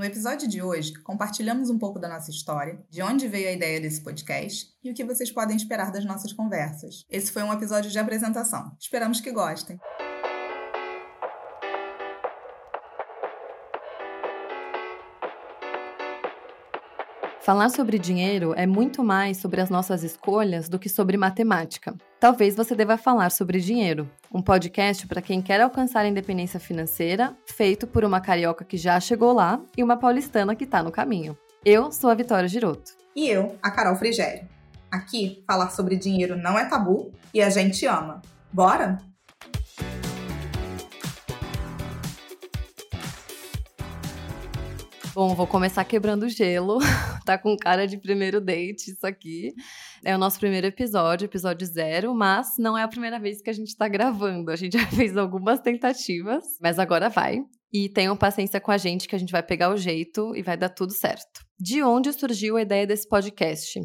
No episódio de hoje, compartilhamos um pouco da nossa história, de onde veio a ideia desse podcast e o que vocês podem esperar das nossas conversas. Esse foi um episódio de apresentação. Esperamos que gostem. Falar sobre dinheiro é muito mais sobre as nossas escolhas do que sobre matemática. Talvez você deva falar sobre dinheiro, um podcast para quem quer alcançar a independência financeira, feito por uma carioca que já chegou lá e uma paulistana que está no caminho. Eu sou a Vitória Giroto. E eu, a Carol Frigério. Aqui, falar sobre dinheiro não é tabu e a gente ama. Bora? Bom, vou começar quebrando o gelo. tá com cara de primeiro date isso aqui. É o nosso primeiro episódio, episódio zero, mas não é a primeira vez que a gente tá gravando. A gente já fez algumas tentativas, mas agora vai. E tenham paciência com a gente que a gente vai pegar o jeito e vai dar tudo certo. De onde surgiu a ideia desse podcast?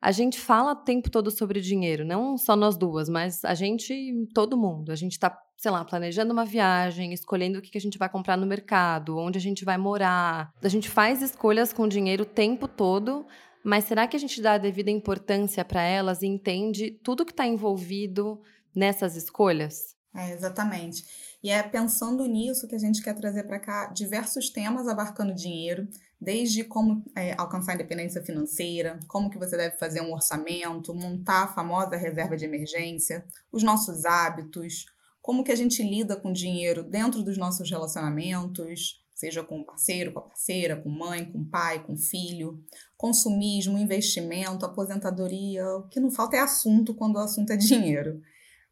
A gente fala o tempo todo sobre dinheiro, não só nós duas, mas a gente, todo mundo. A gente está, sei lá, planejando uma viagem, escolhendo o que a gente vai comprar no mercado, onde a gente vai morar. A gente faz escolhas com dinheiro o tempo todo, mas será que a gente dá a devida importância para elas e entende tudo que está envolvido nessas escolhas? É, exatamente. E é pensando nisso que a gente quer trazer para cá diversos temas abarcando dinheiro, desde como é, alcançar a independência financeira, como que você deve fazer um orçamento, montar a famosa reserva de emergência, os nossos hábitos, como que a gente lida com dinheiro dentro dos nossos relacionamentos, seja com o parceiro, com a parceira, com mãe, com pai, com filho, consumismo, investimento, aposentadoria, o que não falta é assunto quando o assunto é dinheiro.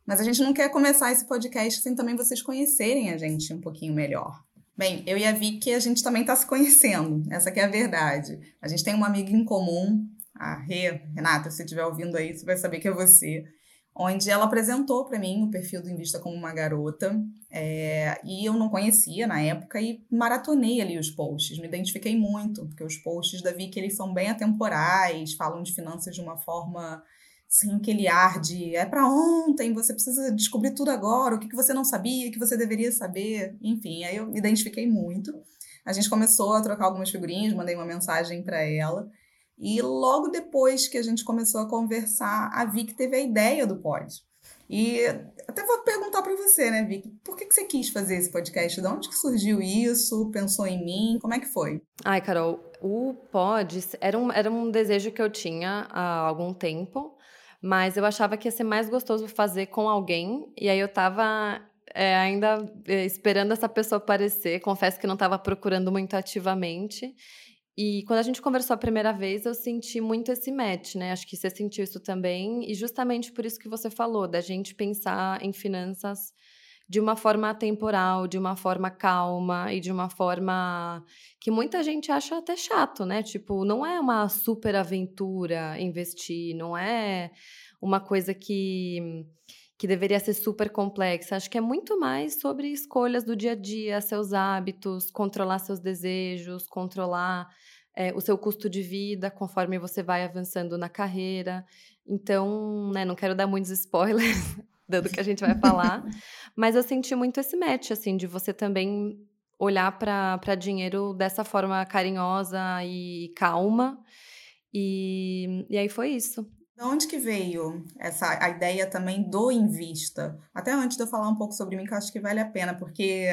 Mas a gente não quer começar esse podcast sem também vocês conhecerem a gente um pouquinho melhor. Bem, eu e a Vicky, a gente também está se conhecendo, essa é a verdade. A gente tem uma amiga em comum, a Rê, Renata, se estiver ouvindo aí, você vai saber que é você, onde ela apresentou para mim o perfil do Invista como uma garota, é, e eu não conhecia na época e maratonei ali os posts, me identifiquei muito, porque os posts da Vicky, eles são bem atemporais, falam de finanças de uma forma sem aquele ar de é para ontem, você precisa descobrir tudo agora, o que, que você não sabia, que você deveria saber. Enfim, aí eu me identifiquei muito. A gente começou a trocar algumas figurinhas, mandei uma mensagem para ela. E logo depois que a gente começou a conversar, a Vic teve a ideia do pod. E até vou perguntar para você, né, Vic? Por que, que você quis fazer esse podcast? De onde que surgiu isso? Pensou em mim? Como é que foi? Ai, Carol, o pod era um, era um desejo que eu tinha há algum tempo. Mas eu achava que ia ser mais gostoso fazer com alguém. E aí eu tava é, ainda é, esperando essa pessoa aparecer. Confesso que não estava procurando muito ativamente. E quando a gente conversou a primeira vez, eu senti muito esse match, né? Acho que você sentiu isso também. E justamente por isso que você falou, da gente pensar em finanças de uma forma atemporal, de uma forma calma e de uma forma que muita gente acha até chato, né? Tipo, não é uma super aventura investir, não é uma coisa que que deveria ser super complexa. Acho que é muito mais sobre escolhas do dia a dia, seus hábitos, controlar seus desejos, controlar é, o seu custo de vida conforme você vai avançando na carreira. Então, né, não quero dar muitos spoilers, dando que a gente vai falar. Mas eu senti muito esse match, assim, de você também olhar para dinheiro dessa forma carinhosa e calma. E, e aí foi isso. De onde que veio essa a ideia também do Invista? Até antes de eu falar um pouco sobre mim, que eu acho que vale a pena, porque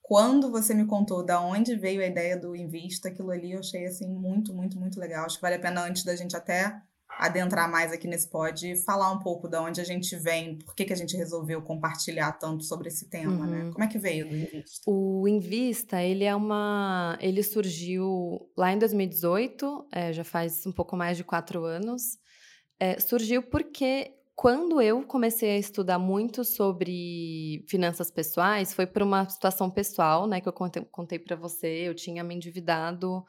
quando você me contou da onde veio a ideia do Invista, aquilo ali eu achei assim muito, muito, muito legal. Acho que vale a pena antes da gente até adentrar mais aqui nesse pod, falar um pouco de onde a gente vem, por que, que a gente resolveu compartilhar tanto sobre esse tema, né? uhum. né? Como é que veio do Invista? O Invista, ele é uma... Ele surgiu lá em 2018, é, já faz um pouco mais de quatro anos. É, surgiu porque quando eu comecei a estudar muito sobre finanças pessoais, foi por uma situação pessoal, né, que eu contei, contei para você, eu tinha me endividado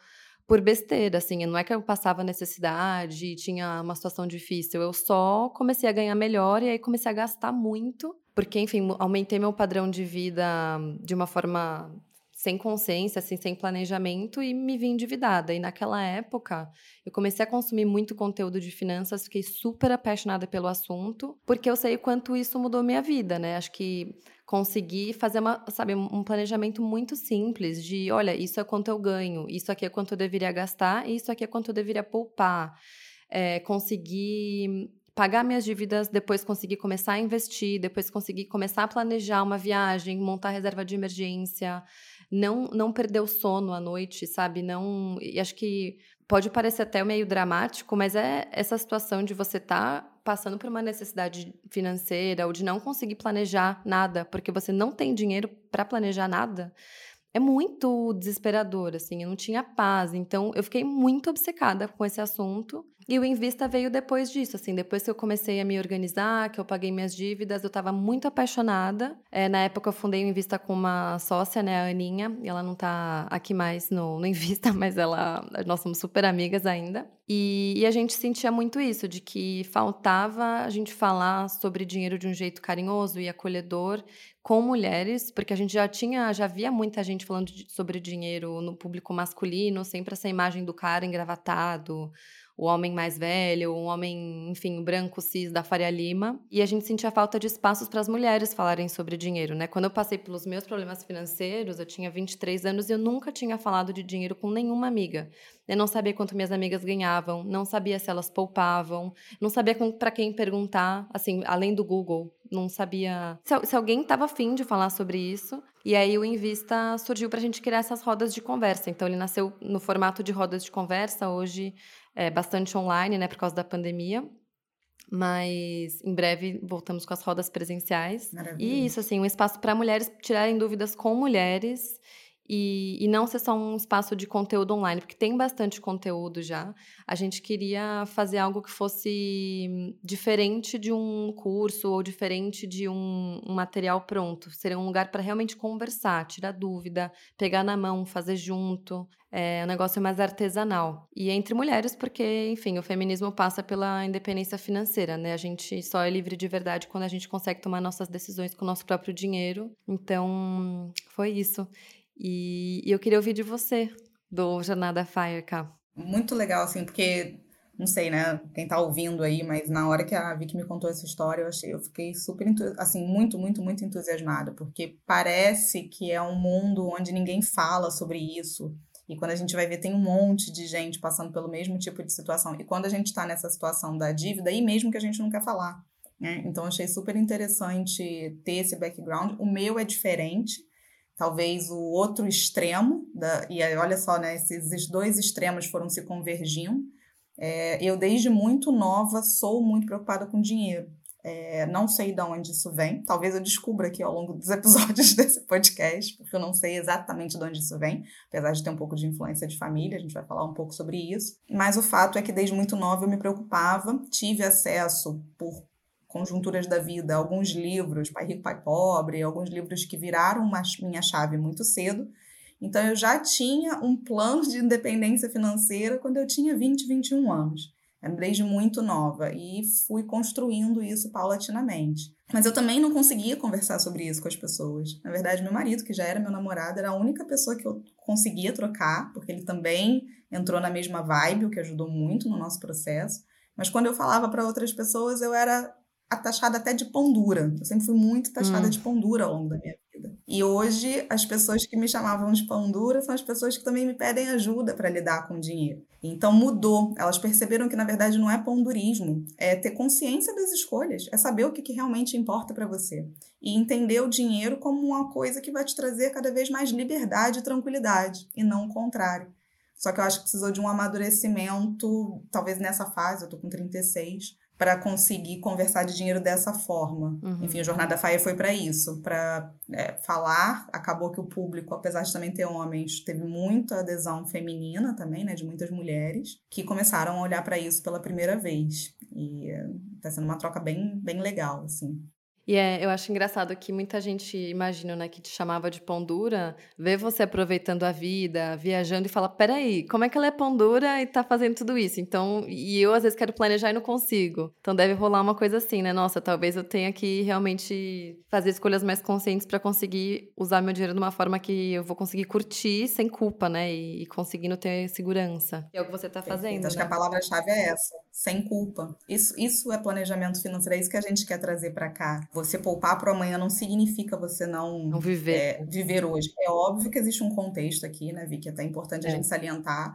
por besteira, assim, não é que eu passava necessidade, tinha uma situação difícil, eu só comecei a ganhar melhor e aí comecei a gastar muito, porque, enfim, aumentei meu padrão de vida de uma forma sem consciência, assim, sem planejamento e me vi endividada. E naquela época, eu comecei a consumir muito conteúdo de finanças, fiquei super apaixonada pelo assunto, porque eu sei o quanto isso mudou minha vida, né? Acho que conseguir fazer uma, sabe, um planejamento muito simples de, olha, isso é quanto eu ganho, isso aqui é quanto eu deveria gastar, isso aqui é quanto eu deveria poupar. É, conseguir pagar minhas dívidas, depois conseguir começar a investir, depois conseguir começar a planejar uma viagem, montar reserva de emergência, não não perder o sono à noite, sabe? Não, e acho que pode parecer até meio dramático, mas é essa situação de você estar tá passando por uma necessidade financeira ou de não conseguir planejar nada, porque você não tem dinheiro para planejar nada. É muito desesperador, assim, eu não tinha paz. Então, eu fiquei muito obcecada com esse assunto e o Invista veio depois disso, assim, depois que eu comecei a me organizar, que eu paguei minhas dívidas, eu estava muito apaixonada. É, na época eu fundei o Invista com uma sócia, né, a Aninha, e ela não está aqui mais no, no Invista, mas ela, nós somos super amigas ainda. E, e, a gente sentia muito isso, de que faltava a gente falar sobre dinheiro de um jeito carinhoso e acolhedor com mulheres, porque a gente já tinha, já via muita gente falando de, sobre dinheiro no público masculino, sempre essa imagem do cara engravatado, o homem mais velho, um homem, enfim, branco cis da Faria Lima. E a gente sentia falta de espaços para as mulheres falarem sobre dinheiro, né? Quando eu passei pelos meus problemas financeiros, eu tinha 23 anos e eu nunca tinha falado de dinheiro com nenhuma amiga. Eu não sabia quanto minhas amigas ganhavam, não sabia se elas poupavam, não sabia para quem perguntar, assim, além do Google, não sabia se, se alguém estava afim de falar sobre isso. E aí o Invista surgiu para a gente criar essas rodas de conversa. Então ele nasceu no formato de rodas de conversa. Hoje é, bastante online, né, por causa da pandemia. Mas em breve voltamos com as rodas presenciais. Maravilha. E isso, assim, um espaço para mulheres tirarem dúvidas com mulheres e, e, não ser só um espaço de conteúdo online, porque tem bastante conteúdo já. A gente queria fazer algo que fosse diferente de um curso ou diferente de um, um material pronto. Seria um lugar para realmente conversar, tirar dúvida, pegar na mão, fazer junto. É um negócio mais artesanal. E entre mulheres, porque, enfim, o feminismo passa pela independência financeira, né? A gente só é livre de verdade quando a gente consegue tomar nossas decisões com o nosso próprio dinheiro. Então, foi isso. E, e eu queria ouvir de você, do Jornada Fire, cá. Muito legal, assim, porque não sei, né, quem tá ouvindo aí, mas na hora que a Vicky me contou essa história, eu achei, eu fiquei super, assim, muito, muito, muito entusiasmada, porque parece que é um mundo onde ninguém fala sobre isso. E quando a gente vai ver, tem um monte de gente passando pelo mesmo tipo de situação. E quando a gente está nessa situação da dívida, aí mesmo que a gente não quer falar. Né? Então, achei super interessante ter esse background. O meu é diferente, talvez o outro extremo, da, e aí, olha só, né, esses dois extremos foram se convergindo. É, eu, desde muito nova, sou muito preocupada com dinheiro. É, não sei de onde isso vem, talvez eu descubra aqui ao longo dos episódios desse podcast, porque eu não sei exatamente de onde isso vem, apesar de ter um pouco de influência de família, a gente vai falar um pouco sobre isso. Mas o fato é que desde muito nova eu me preocupava, tive acesso por conjunturas da vida, alguns livros, Pai Rico, Pai Pobre, alguns livros que viraram uma, minha chave muito cedo. Então, eu já tinha um plano de independência financeira quando eu tinha 20, 21 anos. Desde muito nova. E fui construindo isso paulatinamente. Mas eu também não conseguia conversar sobre isso com as pessoas. Na verdade, meu marido, que já era meu namorado, era a única pessoa que eu conseguia trocar, porque ele também entrou na mesma vibe, o que ajudou muito no nosso processo. Mas quando eu falava para outras pessoas, eu era taxada até de pão dura. Eu sempre fui muito taxada hum. de pão dura ao longo da minha vida. E hoje, as pessoas que me chamavam de pão dura são as pessoas que também me pedem ajuda para lidar com o dinheiro. Então mudou. Elas perceberam que, na verdade, não é pão durismo, é ter consciência das escolhas, é saber o que, que realmente importa para você. E entender o dinheiro como uma coisa que vai te trazer cada vez mais liberdade e tranquilidade, e não o contrário. Só que eu acho que precisou de um amadurecimento, talvez nessa fase, eu tô com 36, para conseguir conversar de dinheiro dessa forma. Uhum. Enfim, a Jornada Fire foi para isso, para é, falar. Acabou que o público, apesar de também ter homens, teve muita adesão feminina também, né, de muitas mulheres, que começaram a olhar para isso pela primeira vez. E está sendo uma troca bem, bem legal, assim. E é, eu acho engraçado que muita gente imagina, né, que te chamava de pão dura, vê você aproveitando a vida, viajando e fala: peraí, como é que ela é pão dura e tá fazendo tudo isso? Então, e eu às vezes quero planejar e não consigo. Então deve rolar uma coisa assim, né? Nossa, talvez eu tenha que realmente fazer escolhas mais conscientes para conseguir usar meu dinheiro de uma forma que eu vou conseguir curtir sem culpa, né? E, e conseguindo ter segurança. É o que você tá fazendo. Acho né? que a palavra-chave é essa: sem culpa. Isso, isso é planejamento financeiro, é isso que a gente quer trazer para cá. Você poupar para amanhã não significa você não, não viver. É, viver hoje. É óbvio que existe um contexto aqui, né, Vicky? É até importante é. a gente salientar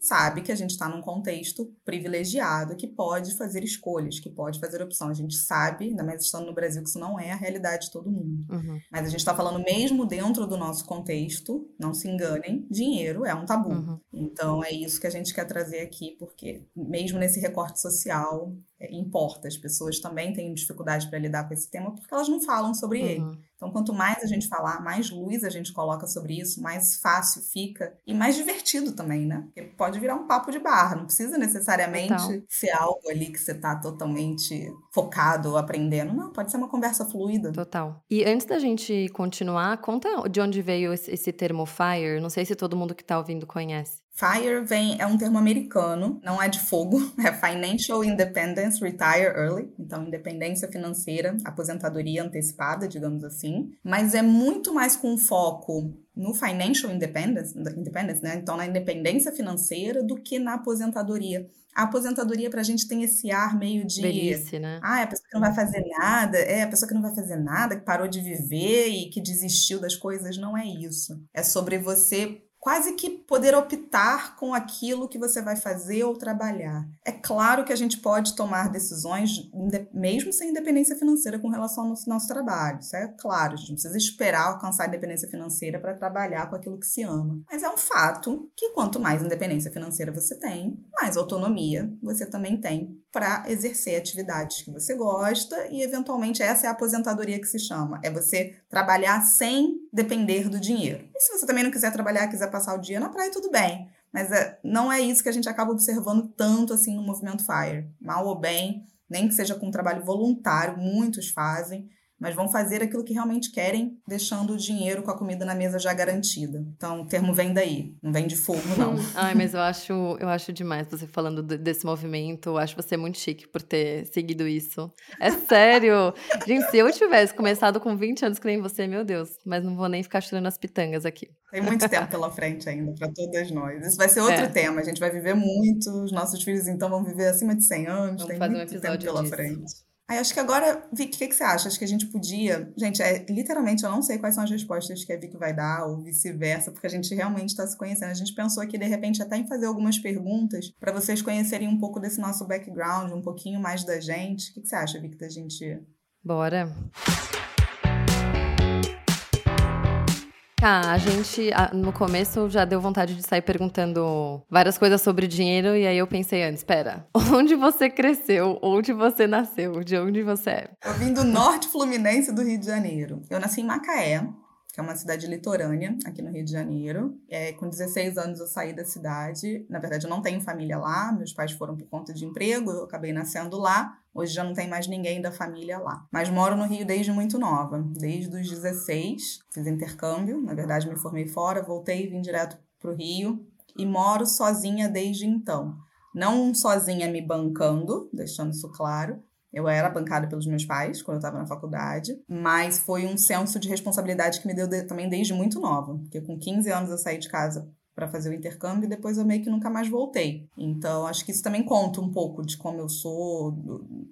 sabe que a gente está num contexto privilegiado que pode fazer escolhas, que pode fazer opção. A gente sabe, ainda mais estando no Brasil, que isso não é a realidade de todo mundo. Uhum. Mas a gente está falando mesmo dentro do nosso contexto, não se enganem, dinheiro é um tabu. Uhum. Então é isso que a gente quer trazer aqui, porque mesmo nesse recorte social, é, importa. As pessoas também têm dificuldade para lidar com esse tema porque elas não falam sobre uhum. ele. Então, quanto mais a gente falar, mais luz a gente coloca sobre isso, mais fácil fica e mais divertido também, né? Porque pode virar um papo de barra, não precisa necessariamente ser algo ali que você está totalmente focado ou aprendendo. Não, pode ser uma conversa fluida. Total. E antes da gente continuar, conta de onde veio esse termo FIRE. Não sei se todo mundo que está ouvindo conhece. FIRE vem, é um termo americano, não é de fogo, é Financial Independence Retire Early, então independência financeira, aposentadoria antecipada, digamos assim, mas é muito mais com foco no financial independence, independence né? então na independência financeira do que na aposentadoria. A aposentadoria para a gente tem esse ar meio de. Velhice, né? Ah, é a pessoa que não vai fazer nada, é a pessoa que não vai fazer nada, que parou de viver e que desistiu das coisas. Não é isso. É sobre você quase que poder optar com aquilo que você vai fazer ou trabalhar. É claro que a gente pode tomar decisões, mesmo sem independência financeira, com relação ao nosso, trabalho. Isso é claro, a gente não precisa esperar alcançar a independência financeira para trabalhar com aquilo que se ama. Mas é um fato que quanto mais independência financeira você tem, mais autonomia você também tem para exercer atividades que você gosta e, eventualmente, essa é a aposentadoria que se chama. É você trabalhar sem depender do dinheiro. E se você também não quiser trabalhar, quiser passar o dia na praia, tudo bem. Mas é, não é isso que a gente acaba observando tanto assim no movimento FIRE. Mal ou bem, nem que seja com trabalho voluntário, muitos fazem mas vão fazer aquilo que realmente querem, deixando o dinheiro com a comida na mesa já garantida. Então, o termo vem daí, não vem de fogo, não. Ai, mas eu acho, eu acho demais você falando desse movimento. Eu acho você muito chique por ter seguido isso. É sério. Gente, se eu tivesse começado com 20 anos que nem você, meu Deus, mas não vou nem ficar chorando as pitangas aqui. Tem muito tempo pela frente ainda para todas nós. Isso vai ser outro é. tema. A gente vai viver muito. Os nossos filhos, então, vão viver acima de 100 anos. Vamos Tem fazer muito um episódio tempo pela disso. frente. Aí acho que agora, Vic, o que, que, você acha? Acho que a gente podia. Gente, é, literalmente eu não sei quais são as respostas que a Vic vai dar, ou vice-versa, porque a gente realmente está se conhecendo. A gente pensou aqui, de repente, até em fazer algumas perguntas para vocês conhecerem um pouco desse nosso background, um pouquinho mais da gente. O que, que você acha, Vic, da gente. Bora. Tá, a gente no começo já deu vontade de sair perguntando várias coisas sobre dinheiro e aí eu pensei antes, espera, onde você cresceu, onde você nasceu, de onde você é? Eu vim do norte fluminense do Rio de Janeiro. Eu nasci em Macaé, que é uma cidade litorânea aqui no Rio de Janeiro. É, com 16 anos eu saí da cidade. Na verdade, eu não tenho família lá, meus pais foram por conta de emprego, eu acabei nascendo lá. Hoje já não tem mais ninguém da família lá. Mas moro no Rio desde muito nova, desde os 16. Fiz intercâmbio, na verdade me formei fora, voltei e vim direto para o Rio. E moro sozinha desde então. Não sozinha me bancando, deixando isso claro, eu era bancada pelos meus pais quando eu estava na faculdade, mas foi um senso de responsabilidade que me deu de, também desde muito nova, porque com 15 anos eu saí de casa para fazer o intercâmbio e depois eu meio que nunca mais voltei. Então acho que isso também conta um pouco de como eu sou,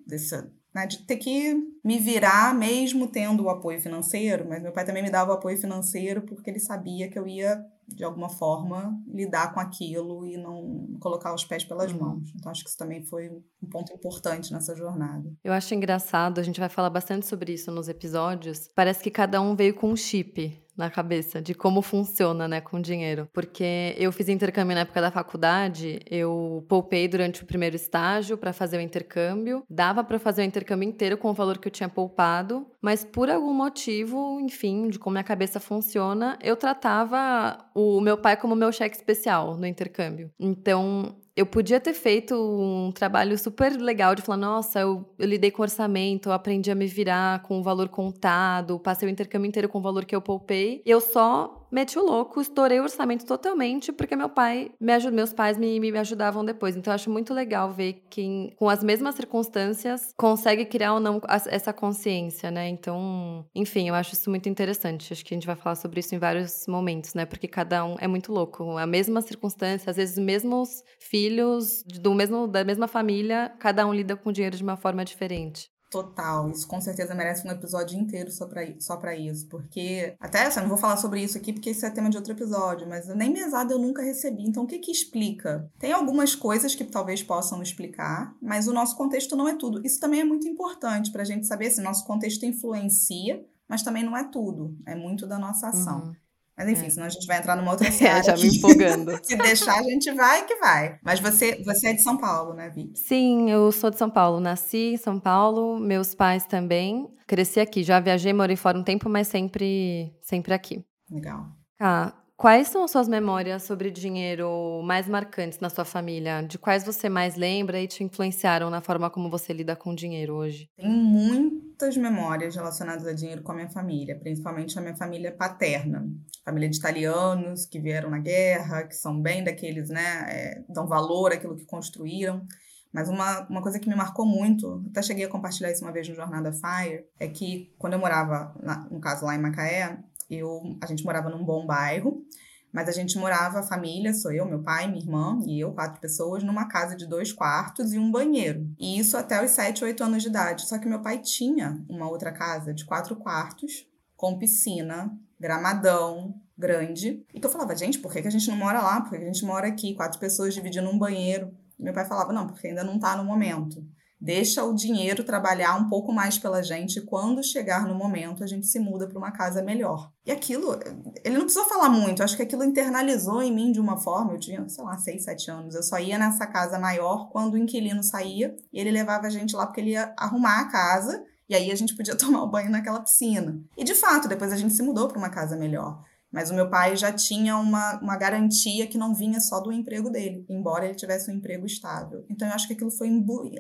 dessa né, de ter que me virar mesmo tendo o apoio financeiro, mas meu pai também me dava o apoio financeiro porque ele sabia que eu ia de alguma forma lidar com aquilo e não colocar os pés pelas uhum. mãos. Então acho que isso também foi um ponto importante nessa jornada. Eu acho engraçado, a gente vai falar bastante sobre isso nos episódios. Parece que cada um veio com um chip na cabeça de como funciona, né, com dinheiro. Porque eu fiz intercâmbio na época da faculdade, eu poupei durante o primeiro estágio para fazer o intercâmbio, dava para fazer o intercâmbio inteiro com o valor que eu tinha poupado, mas por algum motivo, enfim, de como minha cabeça funciona, eu tratava o meu pai como meu cheque especial no intercâmbio. Então, eu podia ter feito um trabalho super legal de falar, nossa, eu, eu, lidei com orçamento, eu aprendi a me virar com o valor contado, passei o intercâmbio inteiro com o valor que eu poupei. Eu só meti o louco, estourei o orçamento totalmente, porque meu pai, me meus pais me, me ajudavam depois. Então, eu acho muito legal ver quem, com as mesmas circunstâncias, consegue criar ou não essa consciência, né? Então, enfim, eu acho isso muito interessante. Acho que a gente vai falar sobre isso em vários momentos, né? Porque cada um é muito louco. A mesma circunstância, às vezes, mesmos filhos do mesmo, da mesma família, cada um lida com o dinheiro de uma forma diferente. Total, isso com certeza merece um episódio inteiro só pra, só pra isso, porque até assim, eu não vou falar sobre isso aqui porque isso é tema de outro episódio, mas nem mesada eu nunca recebi, então o que que explica? Tem algumas coisas que talvez possam explicar, mas o nosso contexto não é tudo. Isso também é muito importante pra gente saber se nosso contexto influencia, mas também não é tudo, é muito da nossa ação. Uhum. Mas enfim, é. senão a gente vai entrar numa outra série. É, já me empolgando. Se deixar, a gente vai que vai. Mas você, você é de São Paulo, né, Vi? Sim, eu sou de São Paulo. Nasci em São Paulo, meus pais também. Cresci aqui. Já viajei, morei fora um tempo, mas sempre, sempre aqui. Legal. Tá. Quais são as suas memórias sobre dinheiro mais marcantes na sua família? De quais você mais lembra e te influenciaram na forma como você lida com dinheiro hoje? Tenho muitas memórias relacionadas a dinheiro com a minha família, principalmente a minha família paterna. Família de italianos que vieram na guerra, que são bem daqueles, né, é, dão valor àquilo que construíram. Mas uma, uma coisa que me marcou muito, até cheguei a compartilhar isso uma vez no Jornada Fire, é que quando eu morava, na, no caso lá em Macaé, eu, a gente morava num bom bairro, mas a gente morava, a família, sou eu, meu pai, minha irmã e eu, quatro pessoas, numa casa de dois quartos e um banheiro. E isso até os sete, oito anos de idade. Só que meu pai tinha uma outra casa de quatro quartos, com piscina, gramadão, grande. E que eu falava, gente, por que, que a gente não mora lá? Por que a gente mora aqui, quatro pessoas dividindo um banheiro? E meu pai falava, não, porque ainda não tá no momento. Deixa o dinheiro trabalhar um pouco mais pela gente. E quando chegar no momento, a gente se muda para uma casa melhor. E aquilo, ele não precisou falar muito. Acho que aquilo internalizou em mim de uma forma. Eu tinha, sei lá, seis, sete anos. Eu só ia nessa casa maior quando o inquilino saía. E ele levava a gente lá porque ele ia arrumar a casa. E aí a gente podia tomar o banho naquela piscina. E de fato, depois a gente se mudou para uma casa melhor. Mas o meu pai já tinha uma, uma garantia que não vinha só do emprego dele, embora ele tivesse um emprego estável. Então eu acho que aquilo foi,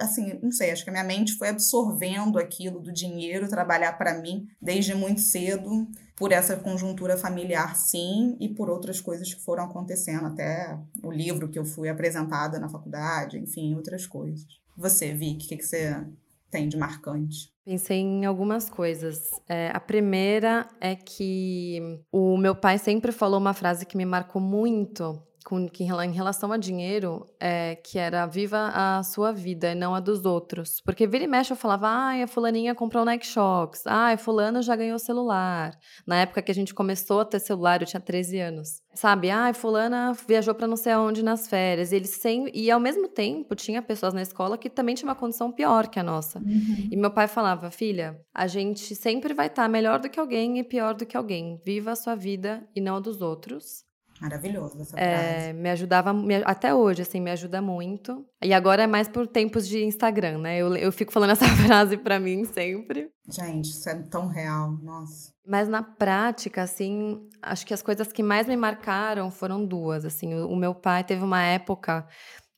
assim, não sei, acho que a minha mente foi absorvendo aquilo do dinheiro, trabalhar para mim desde muito cedo, por essa conjuntura familiar, sim, e por outras coisas que foram acontecendo, até o livro que eu fui apresentada na faculdade, enfim, outras coisas. Você, Vicky, o que, que você tem de marcante? Pensei em algumas coisas. É, a primeira é que o meu pai sempre falou uma frase que me marcou muito, com, que, em relação a dinheiro, é, que era viva a sua vida e não a dos outros. Porque vira e mexe eu falava, ai, a fulaninha comprou Nike Shox, ai, fulano já ganhou celular. Na época que a gente começou a ter celular, eu tinha 13 anos. Sabe, ai, fulana viajou para não sei aonde nas férias. E, eles sem... e ao mesmo tempo, tinha pessoas na escola que também tinham uma condição pior que a nossa. Uhum. E meu pai falava, filha, a gente sempre vai estar tá melhor do que alguém e pior do que alguém. Viva a sua vida e não a dos outros. Maravilhoso essa é, frase. Me ajudava, me, até hoje, assim, me ajuda muito. E agora é mais por tempos de Instagram, né? Eu, eu fico falando essa frase pra mim sempre. Gente, isso é tão real, nossa. Mas na prática, assim, acho que as coisas que mais me marcaram foram duas, assim. O, o meu pai teve uma época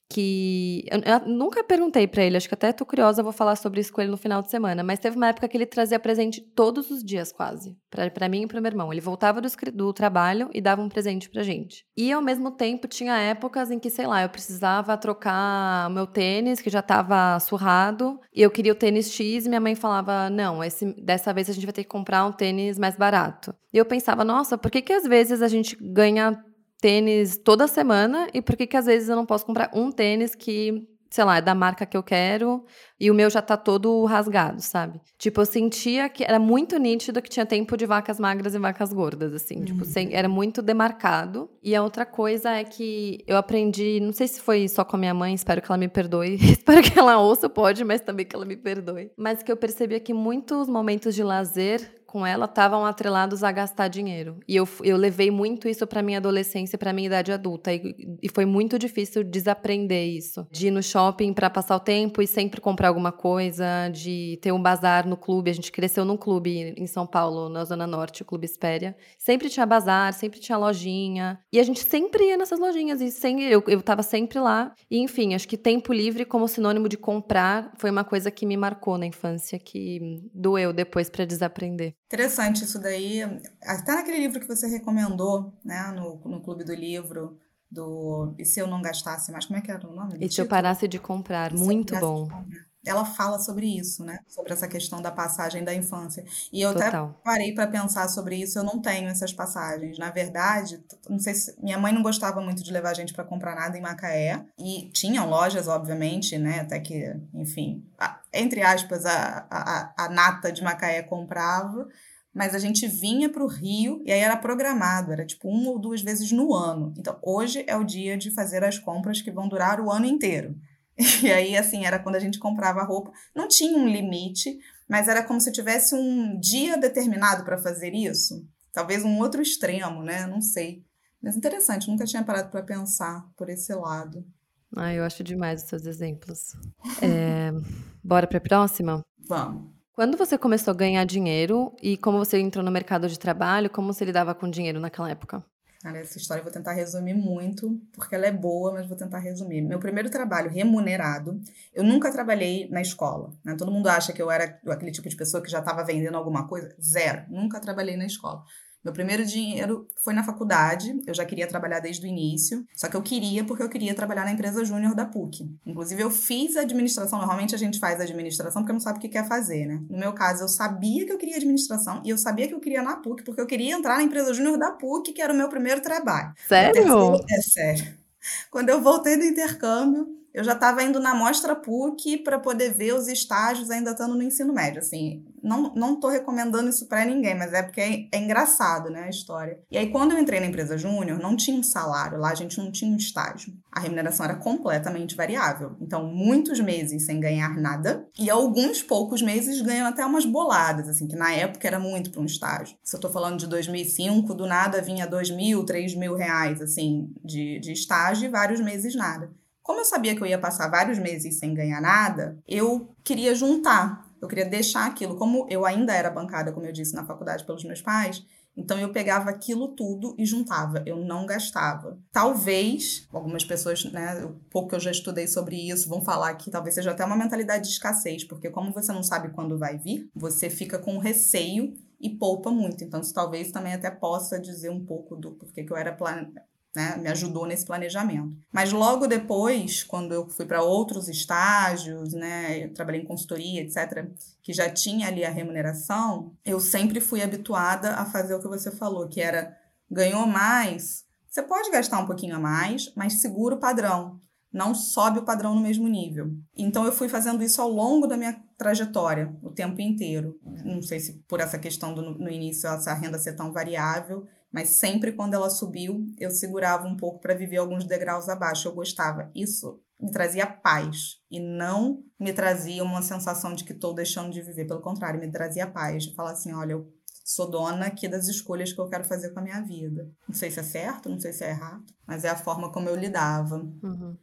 que eu, eu nunca perguntei para ele, acho que até tô curiosa, vou falar sobre isso com ele no final de semana, mas teve uma época que ele trazia presente todos os dias quase, para mim e pro meu irmão. Ele voltava do, do trabalho e dava um presente pra gente. E ao mesmo tempo tinha épocas em que, sei lá, eu precisava trocar meu tênis, que já tava surrado, e eu queria o tênis X e minha mãe falava: "Não, esse dessa vez a gente vai ter que comprar um tênis mais barato". E eu pensava: "Nossa, por que que às vezes a gente ganha tênis toda semana e por que que às vezes eu não posso comprar um tênis que, sei lá, é da marca que eu quero e o meu já tá todo rasgado, sabe? Tipo, eu sentia que era muito nítido que tinha tempo de vacas magras e vacas gordas, assim. Tipo, uhum. Tipo, sem, era muito demarcado. E a outra coisa é que eu aprendi, não sei se foi só com a minha mãe, espero que ela me perdoe. espero que ela ouça, pode, mas também que ela me perdoe. Mas que eu percebia que muitos momentos de lazer com ela estavam atrelados a gastar dinheiro. E eu, eu levei muito isso para minha adolescência, para minha idade adulta. E, e, foi muito difícil desaprender isso. De ir no shopping para passar o tempo e sempre comprar alguma coisa, de ter um bazar no clube. A gente cresceu num clube em São Paulo, na Zona Norte, o Clube Espéria. Sempre tinha bazar, sempre tinha lojinha. E a gente sempre ia nessas lojinhas. E sem, eu, eu tava sempre lá. E enfim, acho que tempo livre como sinônimo de comprar foi uma coisa que me marcou na infância, que doeu depois para desaprender. Interessante isso daí. Até naquele livro que você recomendou, né, no, no Clube do Livro, do E se eu não gastasse mais? Como é que era o nome? E se eu parasse de comprar? Muito bom ela fala sobre isso, né? Sobre essa questão da passagem da infância. E eu Total. até parei para pensar sobre isso, eu não tenho essas passagens. Na verdade, não sei se minha mãe não gostava muito de levar a gente para comprar nada em Macaé e tinham lojas, obviamente, né? Até que, enfim, a, entre aspas, a, a, a nata de Macaé comprava mas a gente vinha para o Rio e aí era programado, era tipo uma ou duas vezes no ano. Então, hoje é o dia de fazer as compras que vão durar o ano inteiro. E aí, assim, era quando a gente comprava roupa. Não tinha um limite, mas era como se tivesse um dia determinado para fazer isso. Talvez um outro extremo, né? Não sei. Mas interessante, nunca tinha parado para pensar por esse lado. Ah, eu acho demais os seus exemplos. É, bora para a próxima? Vamos. Quando você começou a ganhar dinheiro e como você entrou no mercado de trabalho, como você lidava com dinheiro naquela época? Cara, essa história eu vou tentar resumir muito, porque ela é boa, mas vou tentar resumir. Meu primeiro trabalho remunerado, eu nunca trabalhei na escola. Né? Todo mundo acha que eu era aquele tipo de pessoa que já estava vendendo alguma coisa. Zero. Nunca trabalhei na escola. Meu primeiro dinheiro foi na faculdade, eu já queria trabalhar desde o início, só que eu queria porque eu queria trabalhar na empresa júnior da PUC. Inclusive, eu fiz administração, normalmente a gente faz administração porque não sabe o que quer fazer, né? No meu caso, eu sabia que eu queria administração e eu sabia que eu queria na PUC porque eu queria entrar na empresa júnior da PUC, que era o meu primeiro trabalho. Sério? Terceiro, é sério. Quando eu voltei do intercâmbio, eu já estava indo na mostra PUC para poder ver os estágios ainda estando no ensino médio. Assim, não, não tô recomendando isso para ninguém, mas é porque é, é, engraçado, né, a história. E aí, quando eu entrei na empresa júnior, não tinha um salário, lá a gente não tinha um estágio. A remuneração era completamente variável. Então, muitos meses sem ganhar nada e alguns poucos meses ganhando até umas boladas, assim, que na época era muito para um estágio. Se eu tô falando de 2005, do nada vinha dois mil, três mil reais, assim, de, de estágio e vários meses nada. Como eu sabia que eu ia passar vários meses sem ganhar nada, eu queria juntar. Eu queria deixar aquilo. Como eu ainda era bancada, como eu disse, na faculdade pelos meus pais, então eu pegava aquilo tudo e juntava, eu não gastava. Talvez, algumas pessoas, né, o pouco que eu já estudei sobre isso, vão falar que talvez seja até uma mentalidade de escassez, porque como você não sabe quando vai vir, você fica com receio e poupa muito. Então, isso talvez também até possa dizer um pouco do porquê que eu era né, me ajudou nesse planejamento. Mas logo depois, quando eu fui para outros estágios, né, eu trabalhei em consultoria, etc., que já tinha ali a remuneração, eu sempre fui habituada a fazer o que você falou, que era ganhou mais, você pode gastar um pouquinho a mais, mas segura o padrão, não sobe o padrão no mesmo nível. Então eu fui fazendo isso ao longo da minha trajetória, o tempo inteiro. Não sei se por essa questão do no início essa renda ser tão variável, mas sempre quando ela subiu, eu segurava um pouco para viver alguns degraus abaixo. Eu gostava. Isso me trazia paz e não me trazia uma sensação de que estou deixando de viver. Pelo contrário, me trazia paz de falar assim: olha, eu sou dona aqui das escolhas que eu quero fazer com a minha vida. Não sei se é certo, não sei se é errado, mas é a forma como eu lidava. Uhum.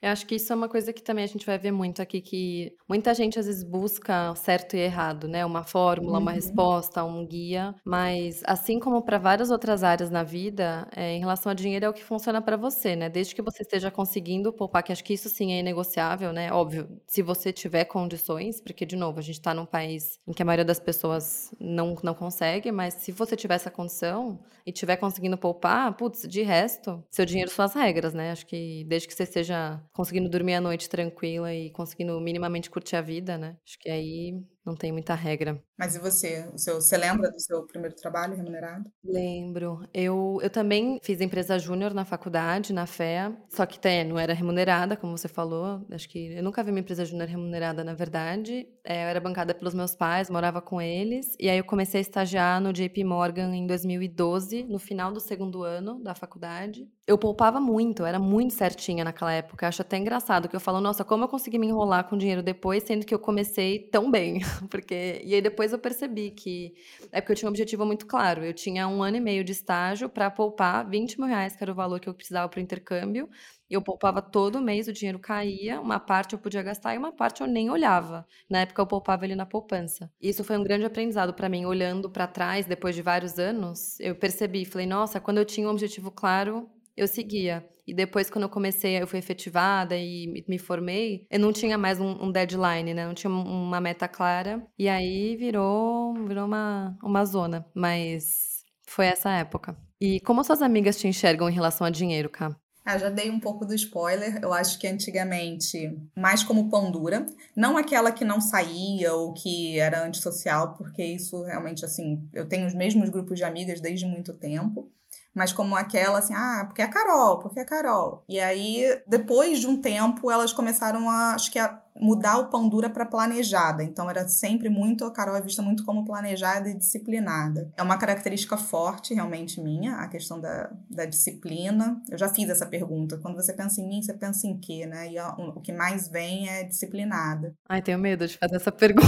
Eu acho que isso é uma coisa que também a gente vai ver muito aqui, que muita gente às vezes busca certo e errado, né? Uma fórmula, uma uhum. resposta, um guia, mas assim como para várias outras áreas na vida, é, em relação a dinheiro é o que funciona para você, né? Desde que você esteja conseguindo poupar, que acho que isso sim é negociável, né? Óbvio, se você tiver condições, porque de novo, a gente está num país em que a maioria das pessoas não, não consegue, mas se você tiver essa condição e tiver conseguindo poupar, putz, de resto, seu dinheiro são as regras, né? Acho que desde que você seja conseguindo dormir a noite tranquila e conseguindo minimamente curtir a vida, né? Acho que aí não tem muita regra. Mas e você? O seu, você lembra do seu primeiro trabalho remunerado? Lembro. Eu, eu também fiz empresa júnior na faculdade, na FEA, só que tem, não era remunerada, como você falou. Acho que eu nunca vi uma empresa júnior remunerada, na verdade. É, eu era bancada pelos meus pais, morava com eles. E aí eu comecei a estagiar no JP Morgan em 2012, no final do segundo ano da faculdade. Eu poupava muito, era muito certinha naquela época. Eu acho até engraçado que eu falo, nossa, como eu consegui me enrolar com dinheiro depois, sendo que eu comecei tão bem. Porque... E aí depois eu percebi que. É porque eu tinha um objetivo muito claro. Eu tinha um ano e meio de estágio para poupar 20 mil reais, que era o valor que eu precisava para o intercâmbio. Eu poupava todo mês, o dinheiro caía, uma parte eu podia gastar e uma parte eu nem olhava. Na época eu poupava ele na poupança. Isso foi um grande aprendizado para mim, olhando para trás depois de vários anos, eu percebi, falei, nossa, quando eu tinha um objetivo claro, eu seguia. E depois, quando eu comecei, eu fui efetivada e me formei, eu não tinha mais um, um deadline, né? Não tinha uma meta clara. E aí virou, virou uma, uma zona. Mas foi essa época. E como suas amigas te enxergam em relação a dinheiro, Cá? Ah, já dei um pouco do spoiler. Eu acho que antigamente, mais como pão dura. Não aquela que não saía ou que era antissocial, porque isso realmente, assim, eu tenho os mesmos grupos de amigas desde muito tempo mas como aquela assim, ah, porque é a Carol, porque é a Carol. E aí, depois de um tempo, elas começaram a, acho que a mudar o pão dura para planejada. Então era sempre muito, a Carol é vista muito como planejada e disciplinada. É uma característica forte realmente minha, a questão da, da disciplina. Eu já fiz essa pergunta. Quando você pensa em mim, você pensa em quê, né? E o que mais vem é disciplinada. Ai, tenho medo de fazer essa pergunta.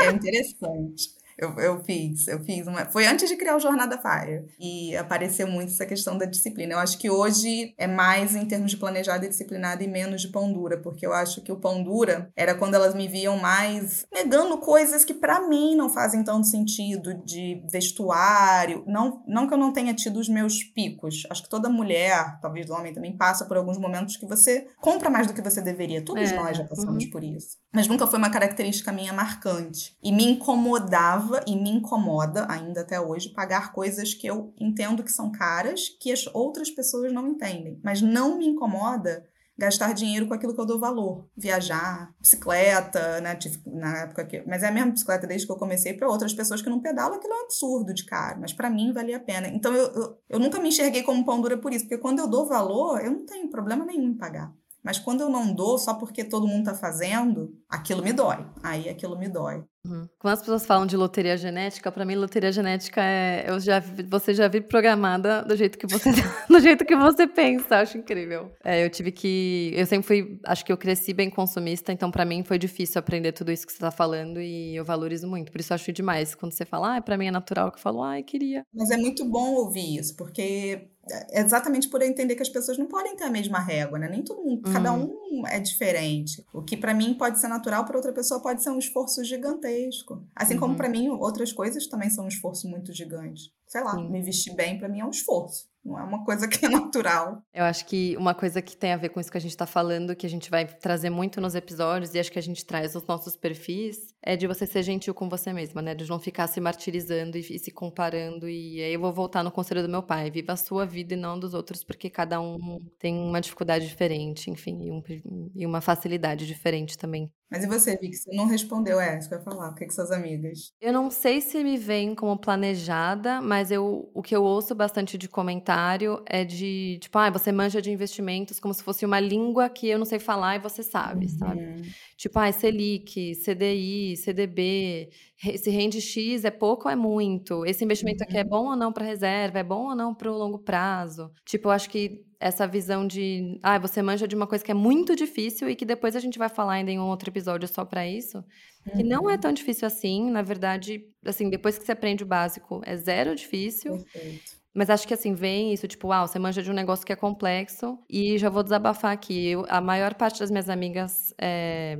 É interessante. Eu, eu fiz, eu fiz uma. Foi antes de criar o Jornada Fire. E apareceu muito essa questão da disciplina. Eu acho que hoje é mais em termos de planejada e disciplinada e menos de pão dura, porque eu acho que o pão dura era quando elas me viam mais negando coisas que para mim não fazem tanto sentido, de vestuário. Não, não que eu não tenha tido os meus picos. Acho que toda mulher, talvez homem também, passa por alguns momentos que você compra mais do que você deveria. Todos é. nós já passamos uhum. por isso. Mas nunca foi uma característica minha marcante. E me incomodava e me incomoda ainda até hoje pagar coisas que eu entendo que são caras, que as outras pessoas não entendem. Mas não me incomoda gastar dinheiro com aquilo que eu dou valor. Viajar, bicicleta, né? Na época que. Mas é a mesma bicicleta desde que eu comecei para outras pessoas que não pedalam, aquilo é um absurdo de caro. Mas para mim valia a pena. Então eu, eu, eu nunca me enxerguei como pão dura por isso, porque quando eu dou valor, eu não tenho problema nenhum em pagar. Mas quando eu não dou só porque todo mundo tá fazendo, aquilo me dói. Aí aquilo me dói. Uhum. Quando as pessoas falam de loteria genética, para mim loteria genética é eu já você já vi programada do jeito que você do jeito que você pensa, acho incrível. É, eu tive que eu sempre fui, acho que eu cresci bem consumista, então para mim foi difícil aprender tudo isso que você tá falando e eu valorizo muito. Por isso eu acho demais quando você fala, ah, para mim é natural que eu falo, ai, ah, queria. Mas é muito bom ouvir isso, porque é exatamente por eu entender que as pessoas não podem ter a mesma régua, né? Nem todo mundo, cada uhum. um é diferente. O que para mim pode ser natural, para outra pessoa pode ser um esforço gigantesco. Assim uhum. como para mim outras coisas também são um esforço muito gigante. Sei lá, Sim. me vestir bem para mim é um esforço. Não é uma coisa que é natural. Eu acho que uma coisa que tem a ver com isso que a gente está falando, que a gente vai trazer muito nos episódios, e acho que a gente traz nos nossos perfis, é de você ser gentil com você mesma, né? De não ficar se martirizando e, e se comparando. E aí eu vou voltar no conselho do meu pai: viva a sua vida e não dos outros, porque cada um tem uma dificuldade diferente, enfim, e, um, e uma facilidade diferente também. Mas e você, Vicky? Você não respondeu é, isso que eu ia falar. O que, é que suas amigas? Eu não sei se me vem como planejada, mas eu, o que eu ouço bastante de comentário é de, tipo, ah, você manja de investimentos como se fosse uma língua que eu não sei falar e você sabe, uhum. sabe? Tipo, ah, Selic, CDI, CDB, se rende X é pouco ou é muito? Esse investimento uhum. aqui é uhum. bom ou não para reserva? É bom ou não para o longo prazo? Tipo, eu acho que essa visão de, ah, você manja de uma coisa que é muito difícil e que depois a gente vai falar ainda em um outro episódio só para isso, uhum. que não é uhum. tão difícil assim, na verdade, assim, depois que você aprende o básico, é zero difícil. Perfeito. Mas acho que assim, vem isso, tipo, uau, você manja de um negócio que é complexo. E já vou desabafar aqui. Eu, a maior parte das minhas amigas é,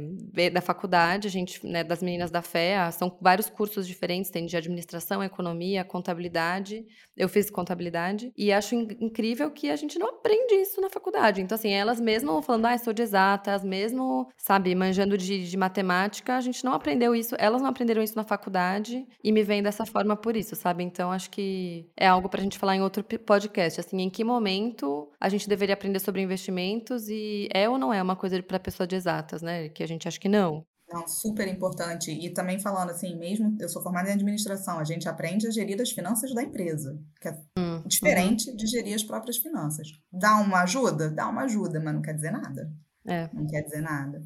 da faculdade, a gente, né, das meninas da FEA, são vários cursos diferentes, tem de administração, economia, contabilidade. Eu fiz contabilidade. E acho in incrível que a gente não aprende isso na faculdade. Então, assim, elas mesmo falando, ah, sou de exatas, mesmo, sabe, manjando de, de matemática, a gente não aprendeu isso, elas não aprenderam isso na faculdade e me vem dessa forma por isso, sabe? Então, acho que é algo pra gente falar em outro podcast, assim, em que momento a gente deveria aprender sobre investimentos e é ou não é uma coisa para pessoa de exatas, né? Que a gente acha que não. Não, super importante. E também falando assim, mesmo eu sou formada em administração, a gente aprende a gerir as finanças da empresa, que é hum, diferente uhum. de gerir as próprias finanças. Dá uma ajuda? Dá uma ajuda, mas não quer dizer nada. É. Não quer dizer nada.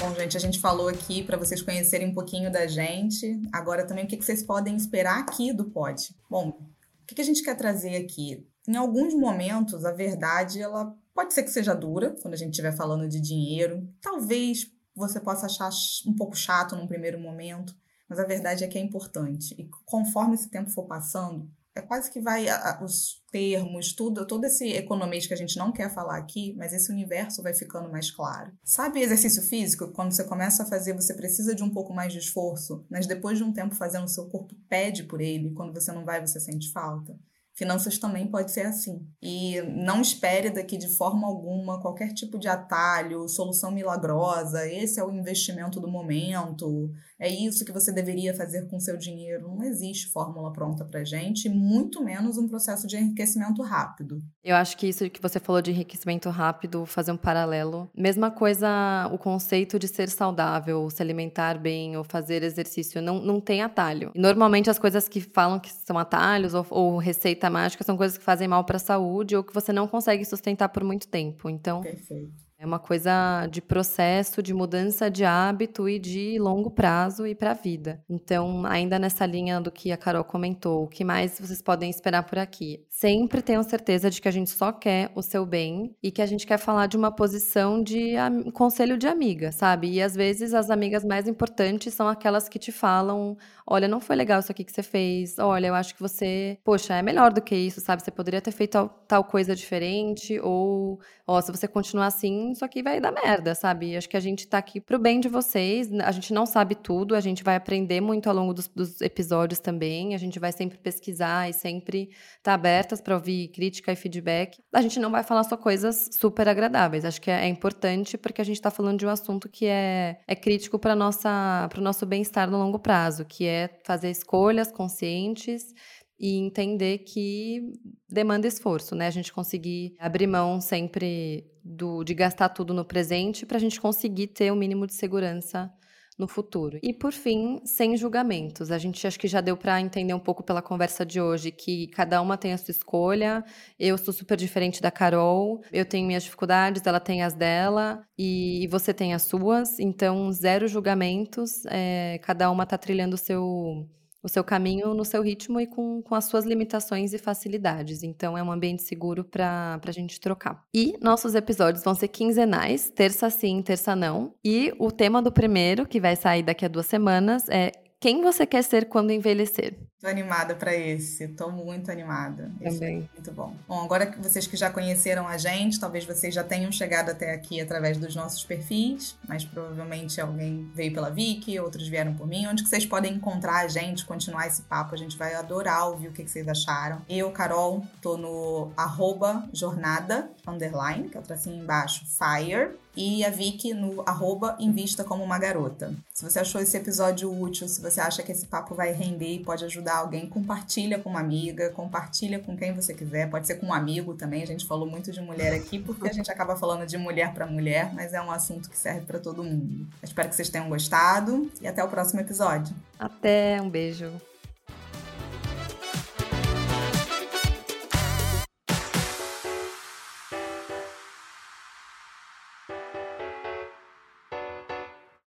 Bom, gente, a gente falou aqui para vocês conhecerem um pouquinho da gente. Agora também o que vocês podem esperar aqui do Pod. Bom, o que a gente quer trazer aqui? Em alguns momentos, a verdade ela pode ser que seja dura quando a gente estiver falando de dinheiro. Talvez você possa achar um pouco chato num primeiro momento, mas a verdade é que é importante. E conforme esse tempo for passando, é quase que vai a, os termos, tudo, todo esse economês que a gente não quer falar aqui, mas esse universo vai ficando mais claro. Sabe exercício físico? Quando você começa a fazer, você precisa de um pouco mais de esforço, mas depois de um tempo fazendo, o seu corpo pede por ele, quando você não vai, você sente falta. Finanças também pode ser assim. E não espere daqui de forma alguma qualquer tipo de atalho, solução milagrosa, esse é o investimento do momento, é isso que você deveria fazer com seu dinheiro. Não existe fórmula pronta pra gente, muito menos um processo de enriquecimento rápido. Eu acho que isso que você falou de enriquecimento rápido, fazer um paralelo. Mesma coisa, o conceito de ser saudável, se alimentar bem ou fazer exercício, não, não tem atalho. normalmente as coisas que falam que são atalhos ou, ou receita mágica são coisas que fazem mal para a saúde ou que você não consegue sustentar por muito tempo. Então, Perfeito. É uma coisa de processo, de mudança de hábito e de longo prazo e para a vida. Então, ainda nessa linha do que a Carol comentou, o que mais vocês podem esperar por aqui? Sempre tenham certeza de que a gente só quer o seu bem e que a gente quer falar de uma posição de conselho de amiga, sabe? E às vezes as amigas mais importantes são aquelas que te falam: olha, não foi legal isso aqui que você fez, olha, eu acho que você, poxa, é melhor do que isso, sabe? Você poderia ter feito tal, coisa diferente, ou, ó, se você continuar assim, isso aqui vai dar merda, sabe? Acho que a gente tá aqui pro bem de vocês. A gente não sabe tudo, a gente vai aprender muito ao longo dos, dos episódios também. A gente vai sempre pesquisar e sempre tá abertas para ouvir crítica e feedback. A gente não vai falar só coisas super agradáveis. Acho que é, é importante porque a gente tá falando de um assunto que é, é crítico para nossa para o nosso bem-estar no longo prazo, que é fazer escolhas conscientes e entender que demanda esforço, né? A gente conseguir abrir mão sempre do, de gastar tudo no presente para a gente conseguir ter o um mínimo de segurança no futuro. E por fim, sem julgamentos. A gente acho que já deu para entender um pouco pela conversa de hoje que cada uma tem a sua escolha. Eu sou super diferente da Carol, eu tenho minhas dificuldades, ela tem as dela e você tem as suas. Então, zero julgamentos. É, cada uma está trilhando o seu o seu caminho no seu ritmo e com, com as suas limitações e facilidades. Então, é um ambiente seguro para a gente trocar. E nossos episódios vão ser quinzenais, terça sim, terça não. E o tema do primeiro, que vai sair daqui a duas semanas, é quem você quer ser quando envelhecer? Tô animada para esse, tô muito animada. Esse Também. É muito bom. Bom, agora que vocês que já conheceram a gente, talvez vocês já tenham chegado até aqui através dos nossos perfis, mas provavelmente alguém veio pela Vicky, outros vieram por mim. Onde que vocês podem encontrar a gente, continuar esse papo? A gente vai adorar ouvir o que, que vocês acharam. Eu, Carol, tô no arroba jornada, underline, que é o tracinho embaixo, fire, e a Vicky no arroba invista como uma garota. Se você achou esse episódio útil, se você acha que esse papo vai render e pode ajudar alguém, compartilha com uma amiga, compartilha com quem você quiser, pode ser com um amigo também. A gente falou muito de mulher aqui porque a gente acaba falando de mulher para mulher, mas é um assunto que serve para todo mundo. espero que vocês tenham gostado e até o próximo episódio. Até, um beijo.